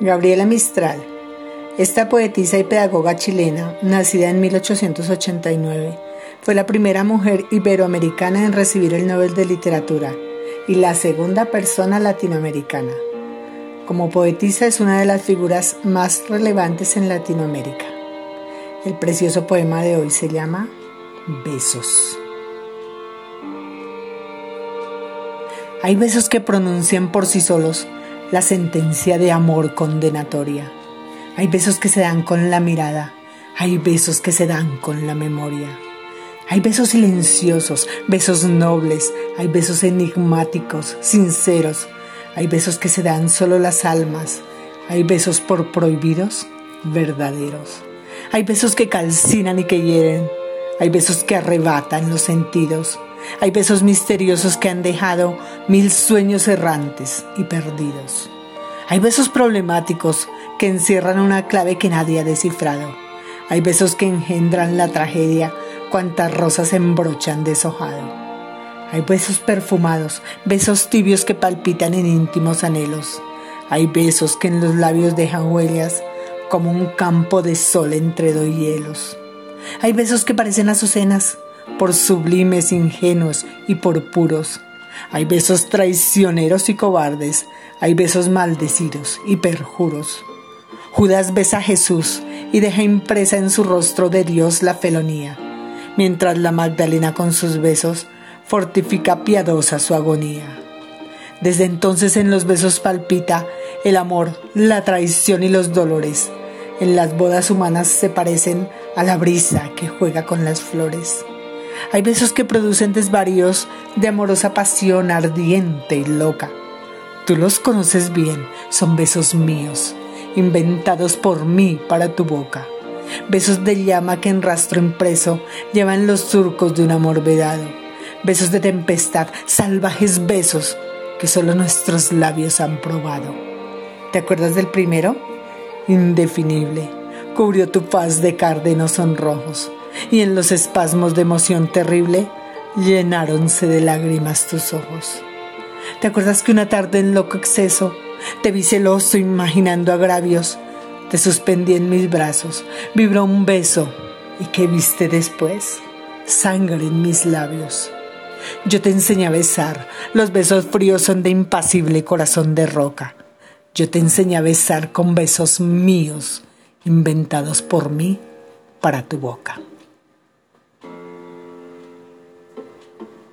Gabriela Mistral. Esta poetisa y pedagoga chilena, nacida en 1889, fue la primera mujer iberoamericana en recibir el Nobel de Literatura y la segunda persona latinoamericana. Como poetisa es una de las figuras más relevantes en Latinoamérica. El precioso poema de hoy se llama Besos. Hay besos que pronuncian por sí solos la sentencia de amor condenatoria. Hay besos que se dan con la mirada, hay besos que se dan con la memoria. Hay besos silenciosos, besos nobles, hay besos enigmáticos, sinceros, hay besos que se dan solo las almas, hay besos por prohibidos, verdaderos. Hay besos que calcinan y que hieren, hay besos que arrebatan los sentidos, hay besos misteriosos que han dejado mil sueños errantes y perdidos. Hay besos problemáticos que encierran una clave que nadie ha descifrado. Hay besos que engendran la tragedia cuantas rosas embrochan deshojado. Hay besos perfumados, besos tibios que palpitan en íntimos anhelos. Hay besos que en los labios dejan huellas como un campo de sol entre dos hielos. Hay besos que parecen azucenas, por sublimes, ingenuos y por puros. Hay besos traicioneros y cobardes, hay besos maldecidos y perjuros. Judas besa a Jesús y deja impresa en su rostro de Dios la felonía, mientras la Magdalena con sus besos fortifica piadosa su agonía. Desde entonces en los besos palpita el amor, la traición y los dolores. En las bodas humanas se parecen a la brisa que juega con las flores. Hay besos que producen desvaríos de amorosa pasión ardiente y loca. Tú los conoces bien, son besos míos, inventados por mí para tu boca. Besos de llama que en rastro impreso llevan los surcos de un amor vedado. Besos de tempestad, salvajes besos que solo nuestros labios han probado. ¿Te acuerdas del primero? Indefinible, cubrió tu faz de cárdenos sonrojos y en los espasmos de emoción terrible llenáronse de lágrimas tus ojos. ¿Te acuerdas que una tarde en loco exceso te vi celoso imaginando agravios? Te suspendí en mis brazos, vibró un beso y ¿qué viste después? Sangre en mis labios. Yo te enseñé a besar, los besos fríos son de impasible corazón de roca. Yo te enseñé a besar con besos míos, inventados por mí para tu boca.